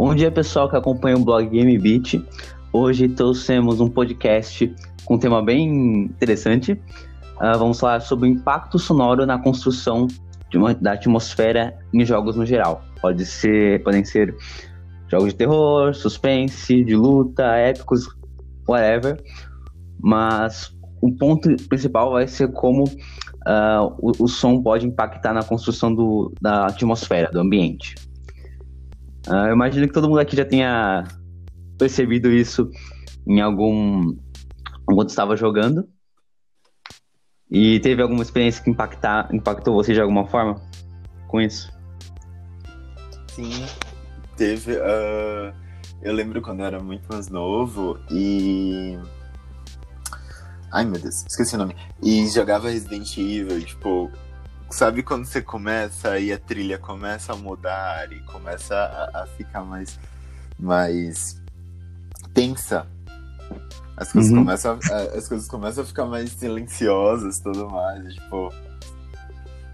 Bom dia, pessoal que acompanha o blog Game Beat. Hoje trouxemos um podcast com um tema bem interessante. Uh, vamos falar sobre o impacto sonoro na construção uma, da atmosfera em jogos no geral. Pode ser, podem ser jogos de terror, suspense, de luta, épicos, whatever. Mas o ponto principal vai ser como uh, o, o, som pode impactar na construção do, da atmosfera, do ambiente. Uh, eu imagino que todo mundo aqui já tenha percebido isso em algum. enquanto estava jogando. E teve alguma experiência que impactar, impactou você de alguma forma com isso? Sim, teve. Uh, eu lembro quando eu era muito mais novo e Ai, meu Deus, esqueci o nome. E jogava Resident Evil, tipo, sabe quando você começa e a trilha começa a mudar e começa a, a ficar mais, mais tensa? As coisas, uhum. começam a, as coisas começam a ficar mais silenciosas e tudo mais. Tipo,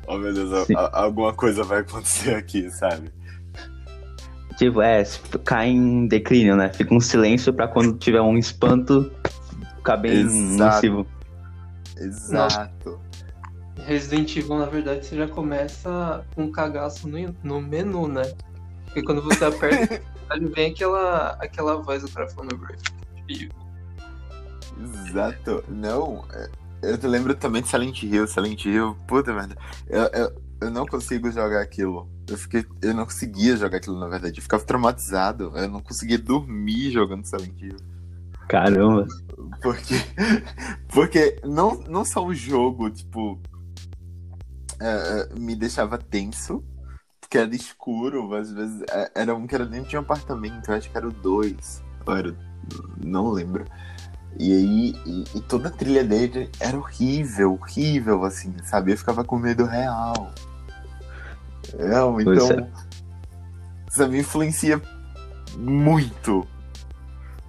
oh meu Deus, a, alguma coisa vai acontecer aqui, sabe? Tipo, é, cai em declínio, né? Fica um silêncio para quando tiver um espanto ficar bem nocivo. Exato. Resident Evil, na verdade, você já começa com um cagaço no, no menu, né? Porque quando você aperta, vem aquela, aquela voz do cara falando Exato. Não, é, eu te lembro também de Silent Hill. Silent Hill, puta merda. Eu, eu, eu não consigo jogar aquilo. Eu, fiquei, eu não conseguia jogar aquilo, na verdade. Eu ficava traumatizado. Eu não conseguia dormir jogando Silent Hill. Caramba. Porque, porque não, não só o jogo, tipo, é, me deixava tenso, porque era escuro, às vezes é, era um que era dentro de um apartamento, eu acho que era o 2, era, não lembro. E aí, e, e, toda a trilha dele era horrível, horrível, assim, sabe? Eu ficava com medo real. Não, então, é. sabe, influencia muito.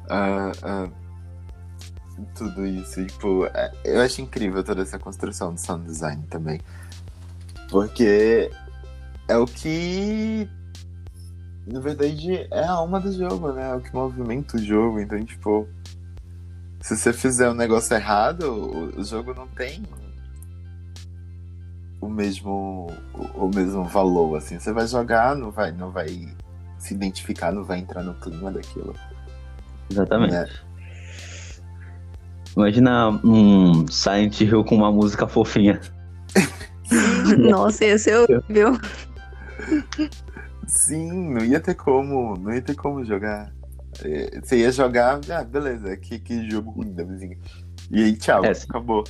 Uh, uh, tudo isso. Tipo, eu acho incrível toda essa construção do sound design também. Porque é o que. Na verdade, é a alma do jogo, né? É o que movimenta o jogo. Então, tipo. Se você fizer um negócio errado, o, jogo não tem o mesmo o, mesmo valor assim você vai jogar não vai não vai se identificar não vai entrar no clima daquilo exatamente né? Imagina um Silent Hill com uma música fofinha. Nossa, esse é horrível. Sim, não ia ter como, não ia ter como jogar. É, você ia jogar, ah, beleza, que, que jogo ruim da vizinha. E aí, tchau, é, acabou.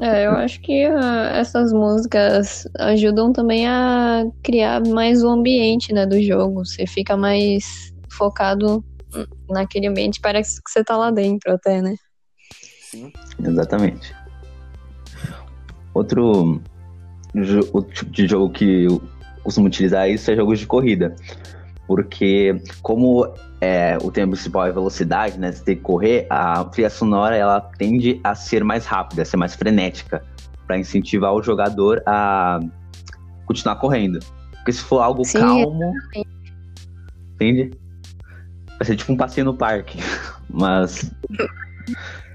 É, eu acho que uh, essas músicas ajudam também a criar mais o ambiente né, do jogo. Você fica mais focado naquele ambiente, parece que você tá lá dentro até, né? Sim. Exatamente. Outro, outro tipo de jogo que eu costumo utilizar isso é jogos de corrida. Porque como é, o tema principal é velocidade, né? Você tem que correr, a trilha sonora ela tende a ser mais rápida, a ser mais frenética, para incentivar o jogador a continuar correndo. Porque se for algo Sim, calmo. Entende? Vai ser tipo um passeio no parque. Mas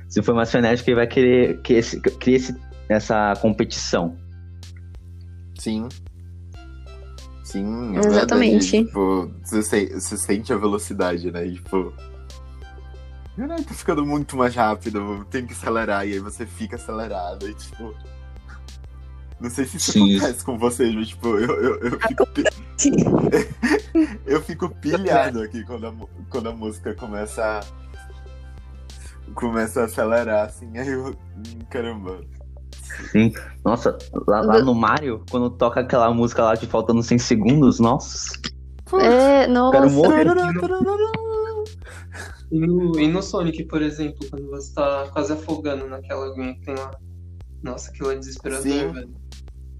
se for mais frenético, ele vai querer que esse, criar esse, essa competição. Sim. Sim, é Exatamente. Verdade. Tipo, você, você sente a velocidade, né? tipo. Caralho, tá ficando muito mais rápido, tem que acelerar, e aí você fica acelerado, e tipo. Não sei se isso Sim. acontece com vocês, mas tipo, eu, eu, eu fico. eu fico pilhado aqui quando a, quando a música começa a. Começa a acelerar, assim, aí eu. Caramba. Sim, nossa, lá, lá no Mario, quando toca aquela música lá de faltando 100 segundos, nossa. É, nossa. Quero morrer. E no, e no Sonic, por exemplo, quando você tá quase afogando naquela aguinha que tem lá. Nossa, aquilo é desesperador, Sim. velho.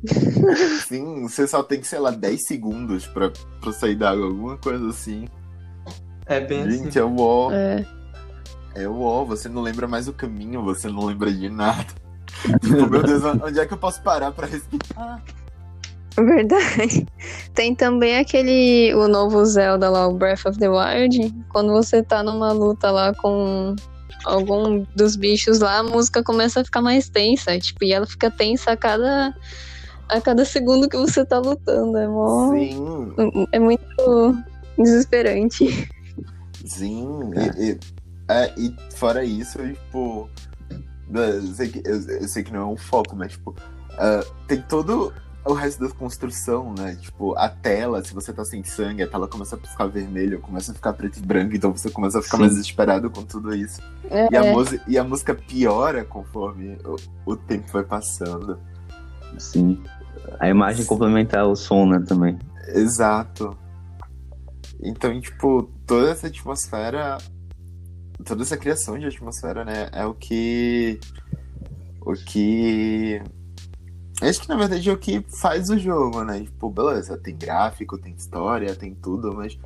Sim, você só tem, sei lá, 10 segundos pra, pra sair d'água, alguma coisa assim. É bem Gente, assim. é o ó. É. É o ó, você não lembra mais o caminho, você não lembra de nada. Tipo, meu Deus, onde é que eu posso parar pra respirar? Verdade. Tem também aquele. O novo Zelda lá, o Breath of the Wild. Quando você tá numa luta lá com algum dos bichos lá, a música começa a ficar mais tensa. Tipo, e ela fica tensa a cada. A cada segundo que você tá lutando. É mó... Sim, É muito desesperante. sim. E, e- é, e fora isso, tipo. Eu sei, que, eu, eu sei que não é um foco, mas, tipo, ah, tem todo o resto da construção, né? Tipo, a tela, se você tá sem sangue, a tela começa a piscar vermelho, começa a ficar preto e branco, então você começa a ficar Sim. mais desesperado com tudo isso. É, E, a música, e a música piora conforme o, o tempo vai passando. Sim. A imagem complementar o som, né, também. Exato. Então, tipo, toda essa atmosfera, toda essa criação de atmosfera, né, é o que. O que. Acho que na verdade é o que faz o jogo, né? Tipo, beleza, tem gráfico, tem história, tem tudo, mas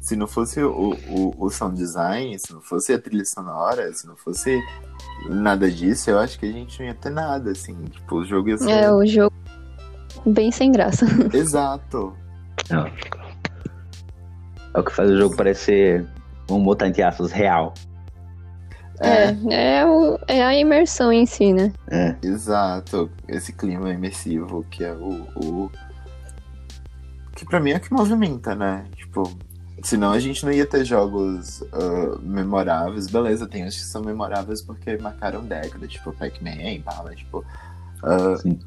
se não fosse o, o, o sound design, se não fosse a trilha sonora, se não fosse nada disso, eu acho que a gente não ia ter nada, assim. Tipo, o jogo ia ser. é o jogo bem sem graça. Exato. É o que faz o jogo parecer, vamos botar entre aspas, real. É, é, o, é a imersão em si, né? É. Exato, esse clima imersivo que é o, o- que pra mim é o que movimenta, né? Tipo, senão a gente não ia ter jogos ah, memoráveis. Beleza, tem uns que são memoráveis porque marcaram décadas, tipo Pac-Man, mas tipo. ah, Sim.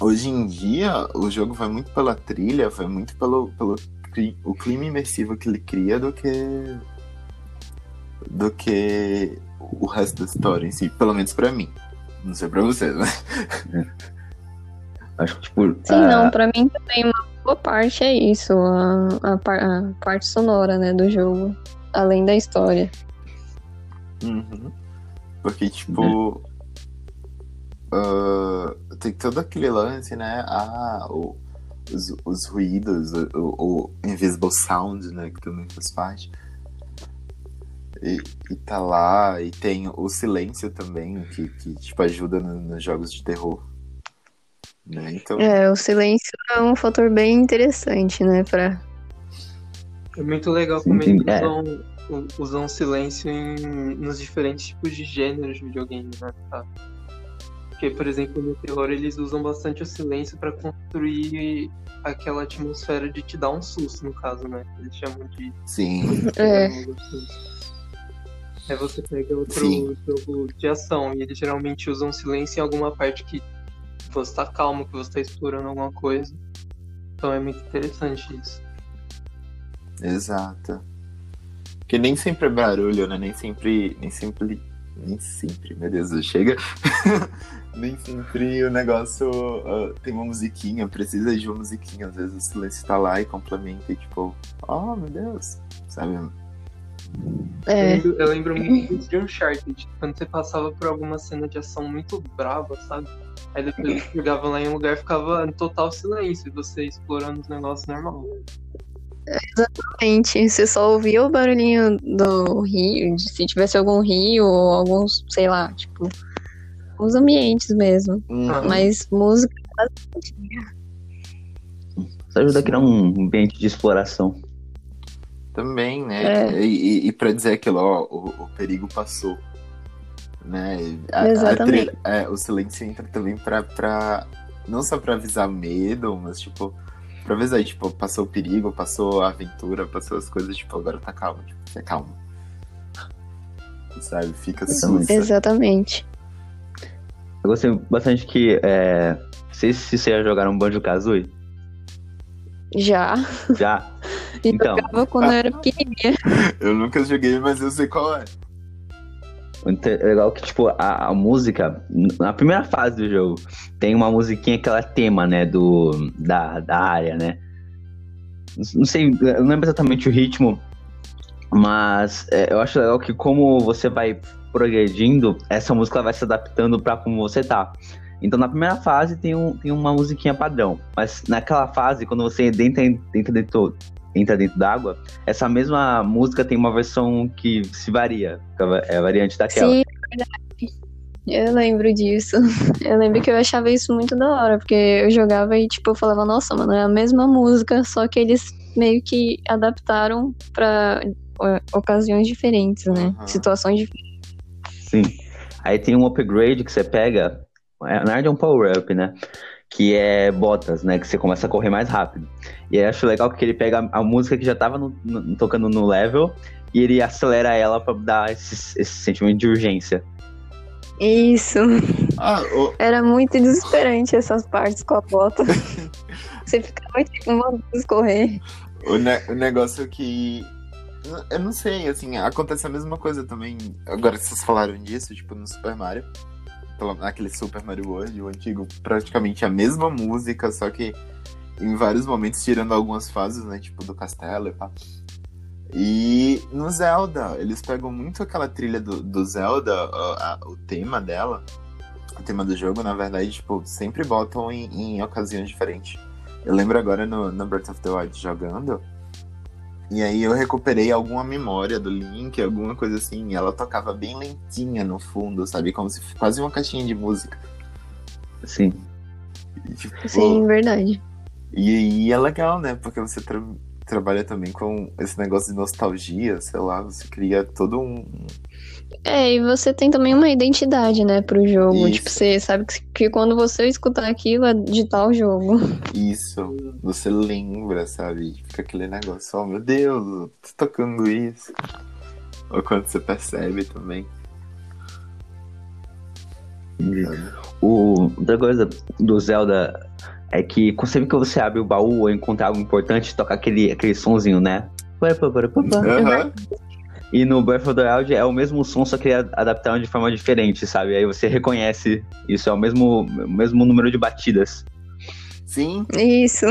hoje em dia, o jogo vai muito pela trilha, vai muito pelo, pelo o clima imersivo que ele cria do que. Do que o resto da história em si, pelo menos pra mim. Não sei pra vocês, né? Acho que, tipo. Sim, ah, não, pra mim também uma boa parte é isso, a, a, par- a parte sonora, né, do jogo, além da história. Uhum. Porque, tipo. ah, tem todo aquele lance, né? Ah, o- os, os ruídos, o, o, o Invisible Sound, né? Que também faz parte. E, e tá lá, e tem o silêncio também, que, que tipo, ajuda no- nos jogos de terror. Né? Então, É, o silêncio é um fator bem interessante, né, pra... É muito legal Sim, como eles é. usam, usam silêncio em, nos diferentes tipos de gêneros de videogame, né? Tá? Porque, por exemplo, no terror eles usam bastante o silêncio pra construir aquela atmosfera de te dar um susto, no caso, né? Eles chamam de sim. É. Aí você pega outro Sim. jogo de ação e eles geralmente usam silêncio em alguma parte que você tá calmo, que você tá explorando alguma coisa. Então é muito interessante isso. Exato. Porque nem sempre é barulho, né? Nem sempre. Nem sempre. Nem sempre, meu Deus, chega. nem sempre o negócio ah, tem uma musiquinha, precisa de uma musiquinha. Às vezes o silêncio tá lá e complementa e tipo, oh meu Deus, sabe? Eu, É, lembro, eu lembro muito de Uncharted, quando você passava por alguma cena de ação muito brava, sabe? Aí depois você chegava lá em um lugar e ficava em total silêncio, e você explorando os negócios normal. exatamente. Você só ouvia o barulhinho do rio, de se tivesse algum rio ou alguns, sei lá, tipo, os ambientes mesmo. Uhum. Mas música Isso ajuda a criar um ambiente de exploração. Também, né? É. E, e, e pra dizer aquilo, ó, o, o perigo passou. Né? A- a Exatamente. trilha- é, o silêncio entra também pra, pra. Não só pra avisar medo, mas tipo. Pra avisar aí, tipo, passou o perigo, passou a aventura, passou as coisas, tipo, agora tá calmo, tipo, fica calmo. Sabe? Fica Exatamente. sussa. Exatamente. Eu gostei bastante que. É... Não sei se vocês já jogaram Banjo Kazooie. Já. Já? Então. jogava quando eu era pequenininha. Eu nunca joguei, mas eu sei qual é. Inte- legal que, tipo, a, a música, na primeira fase do jogo, tem uma musiquinha que ela é tema, né, do, da, da área, né? Não- sei, eu não lembro exatamente o ritmo, mas é, eu acho legal que como você vai progredindo, essa música vai se adaptando pra como você tá. Então na primeira fase tem, um, tem uma musiquinha padrão, mas naquela fase, quando você entra, entra dentro, entra dentro d'água, essa mesma música tem uma versão que se varia, va- é a variante daquela. Sim, Eu lembro disso. Eu lembro que eu achava isso muito da hora, porque eu jogava e, tipo, eu falava, nossa, mano, é a mesma música, só que eles meio que adaptaram pra ó, ocasiões diferentes, né? Aham. Situações diferentes. Sim. Aí tem um upgrade que você pega, é, na verdade é um power-up, né? Que é botas, né? Que você começa a correr mais rápido. E aí eu acho legal que ele pega a música que já tava no- no- tocando no level e ele acelera ela pra dar esse, esse sentimento de urgência. Isso. Ah, o, Era muito desesperante essas partes com a bota. Você ficava, tipo, mandando correr. o, ne- o negócio que. Eu não sei, assim, acontece a mesma coisa também. Agora que vocês falaram disso, tipo, no Super Mario. Naquele Super Mario World, o antigo, praticamente a mesma música, só que em vários momentos, tirando algumas fases, né? Tipo, do castelo e pá. E no Zelda, eles pegam muito aquela trilha do, do Zelda, a- a- o tema dela, o tema do jogo, na verdade, tipo, sempre botam em, em ocasiões diferentes. Eu lembro agora no, no Breath of the Wild jogando, e aí eu recuperei alguma memória do Link, alguma coisa assim, e ela tocava bem lentinha no fundo, sabe? Como se fosse quase uma caixinha de música. Sim. E, tipo, Sim, verdade. e, e é legal, né? Porque você tra- trabalha também com esse negócio de nostalgia, sei lá, você cria todo um. É, e você tem também uma identidade, né, pro jogo. Isso. Tipo, você sabe que, que quando você escutar aquilo é de tal jogo. Isso, você lembra, sabe? Fica aquele negócio, oh meu Deus, tô tocando isso. Ou quando você percebe também. sabe? O, outra coisa do Zelda é que sempre que você abre o baú ou encontra algo importante, toca aquele, aquele sonzinho, né? Aham. E no Breath of the Wild é o mesmo som, só que ele adaptaram de forma diferente, sabe? Aí você reconhece isso, é o mesmo, o mesmo número de batidas. Sim, Isso.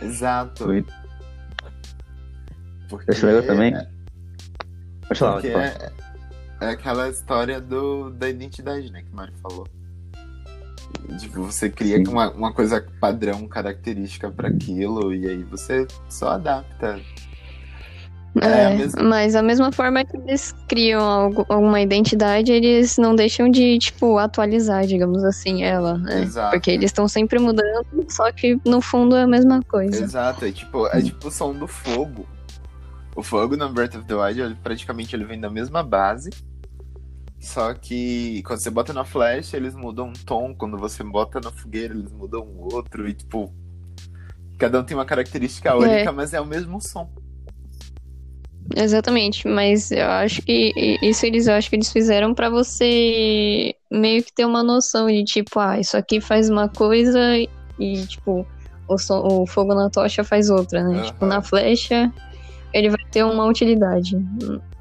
exato. Foi. Porque Esse legal também? Pode falar, Porque pode falar. é, é aquela história do, da identidade, né, que o Mário falou. Tipo, você cria Sim. uma, uma coisa padrão, característica para aquilo, e aí você só adapta. É, É, a mesma- mas a mesma forma que eles criam algo- alguma identidade, eles não deixam de, tipo, atualizar, digamos assim, ela, né? Exato. Porque eles estão sempre mudando, só que no fundo é a mesma coisa. Exato, é tipo, é tipo o som do fogo. O fogo no Breath of the Wild, ele, praticamente ele vem da mesma base. Só que quando você bota na flecha, eles mudam um tom. Quando você bota na fogueira, eles mudam outro. E tipo, cada um tem uma característica única, mas é o mesmo som. Exatamente, mas eu acho que isso eles acho que eles fizeram pra você meio que ter uma noção de tipo, ah, isso aqui faz uma coisa e tipo, o, som- o fogo na tocha faz outra, né? Aham. Tipo, na flecha ele vai ter uma utilidade,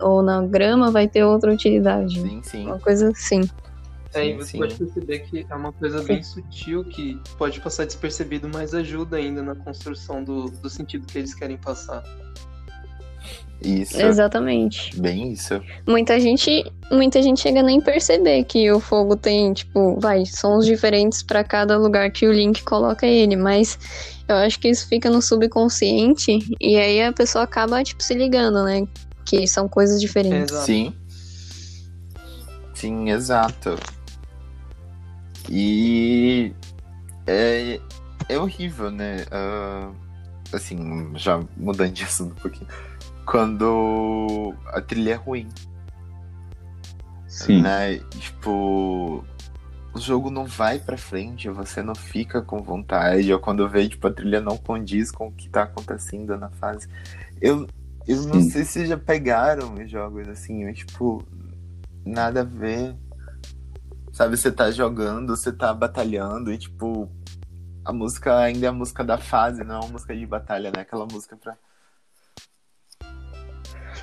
ou na grama vai ter outra utilidade. Sim, sim. Uma coisa assim. Aí Sim, você sim. pode perceber que é uma coisa bem sutil que pode passar despercebido, mas ajuda ainda na construção do, do sentido que eles querem passar. Isso. Exatamente. Bem isso. Muita gente, muita gente chega a nem perceber que o fogo tem, tipo, vai, sons diferentes pra cada lugar que o Link coloca ele, mas eu acho que isso fica no subconsciente e aí a pessoa acaba, tipo, se ligando, né? Que são coisas diferentes. Exato. Sim. Sim, exato. E é, é horrível, né? Ah, assim, já mudando de assunto um pouquinho. Quando a trilha é ruim, Sim. né? Tipo, o jogo não vai pra frente, você não fica com vontade, ou quando vê, tipo, a trilha não condiz com o que tá acontecendo na fase. Eu, eu não Sim. sei se já pegaram os jogos assim, mas, tipo, nada a ver. Sabe, você tá jogando, você tá batalhando e, tipo, a música ainda é a música da fase, não é uma música de batalha, né? Aquela música pra.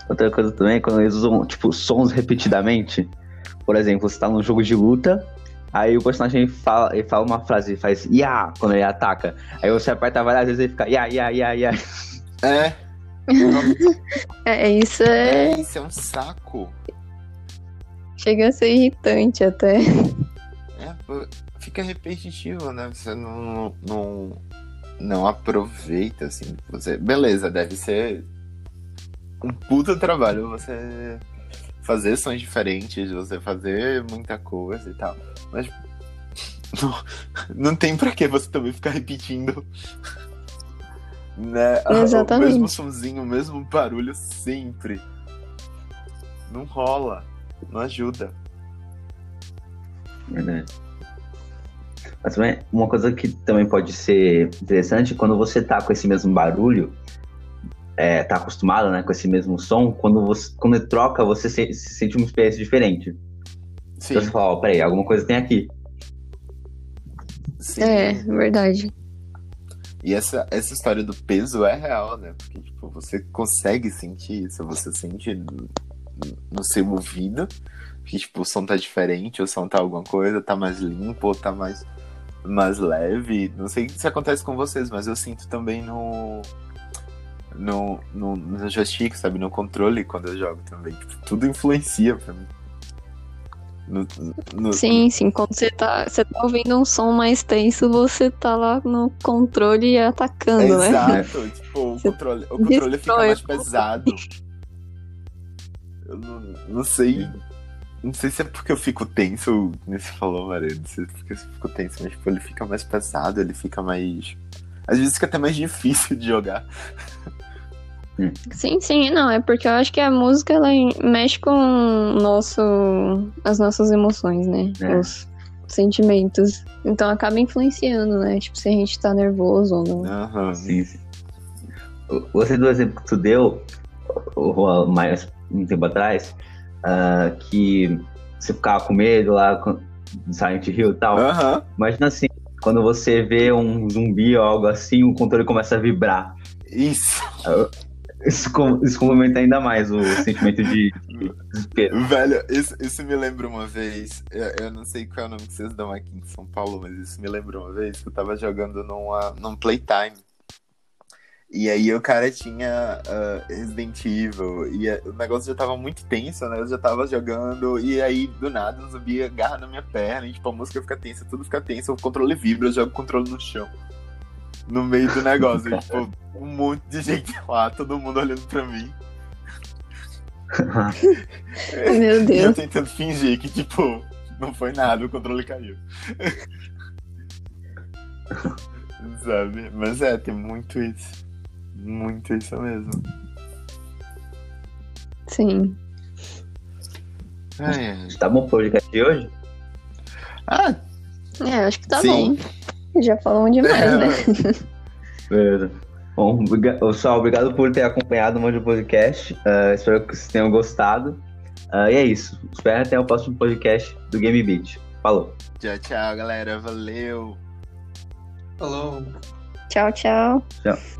Outra coisa também é quando eles usam, tipo, sons repetidamente. Por exemplo, você tá num jogo de luta, aí o personagem fala, ele fala uma frase, faz ya quando ele ataca. Aí você aperta várias vezes e fica ya, ya, ya, ya. É, É, isso é. é, isso é um saco. Chega a ser irritante até. É, fica repetitivo, né? Você não, não, não aproveita, assim. Você, beleza, deve ser um puta trabalho você fazer sons diferentes, você fazer muita coisa e tal. Mas não, não tem pra que você também ficar repetindo. Né? Exatamente. O mesmo somzinho, o mesmo barulho sempre. Não rola. Não ajuda. Verdade. Mas também, uma coisa que também pode ser interessante, quando você tá com esse mesmo barulho, é, tá acostumado né, com esse mesmo som, quando você quando ele troca, você se, se sente uma experiência diferente. Sim. Então você fala, ó, peraí, alguma coisa tem aqui. sim. É, verdade. E essa, essa história do peso é real, né? Porque, tipo, você consegue sentir isso, você sente no, no seu ouvido que, tipo, o som tá diferente, o som tá alguma coisa, tá mais limpo, ou tá mais, mais leve. Não sei se acontece com vocês, mas eu sinto também no. No, no, no joystick, sabe? No controle quando eu jogo também. Tipo, tudo influencia pra mim. No, no- Sim, sim. Quando você tá, você tá ouvindo um som mais tenso, você tá lá no controle atacando, né? Exato, tipo, o Você controle, o controle fica mais pesado. Eu não, não sei. Não sei se é porque eu fico tenso, você falou, Maria. Não sei se é porque eu fico tenso, mas tipo, ele fica mais pesado, ele fica mais. Às vezes fica até mais difícil de jogar. Sim, sim, não, é porque eu acho que a música ela mexe com nosso, as nossas emoções, né? É. Os sentimentos. Então acaba influenciando, né? Tipo, se a gente tá nervoso ou não. Aham. Sim, sim. Você do exemplo que tu deu, mais um tempo atrás, ah, que você ficava com medo lá com Silent Hill e tal. Aham. Imagina assim, quando você vê um zumbi ou algo assim, o controle começa a vibrar. Isso. Isso, com- isso complementa ainda mais o sentimento de, de desespero. Velho, isso, isso me lembra uma vez. Eu, eu não sei qual é o nome que vocês dão aqui em São Paulo, mas isso me lembra uma vez que eu tava jogando numa, num Playtime. E aí o cara tinha ah, Resident Evil. E eh, o negócio já tava muito tenso, né? Eu já tava jogando. E aí, do nada, o zumbi agarra na minha perna. E tipo, a música fica tensa, tudo fica tenso. O controle vibra, eu jogo o controle no chão. No meio do negócio. tipo, um monte de gente lá, todo mundo olhando pra mim. Meu E eu Deus. tentando fingir que, tipo, não foi nada, o controle caiu. Sabe? Mas é, tem muito isso. Muito isso mesmo. Sim. Ai, ai. Tá bom pro podcast de hoje? Ah, É, acho que tá Sim. bom. Já falamos demais, né? Beleza. Bom, pessoal, obrigado por ter acompanhado o meu podcast. Ah, espero que vocês tenham gostado. Ah, e é isso. Espero até o próximo podcast do Game Beat. Falou. tchau, tchau, galera. Valeu. Falou. Tchau, tchau. Tchau.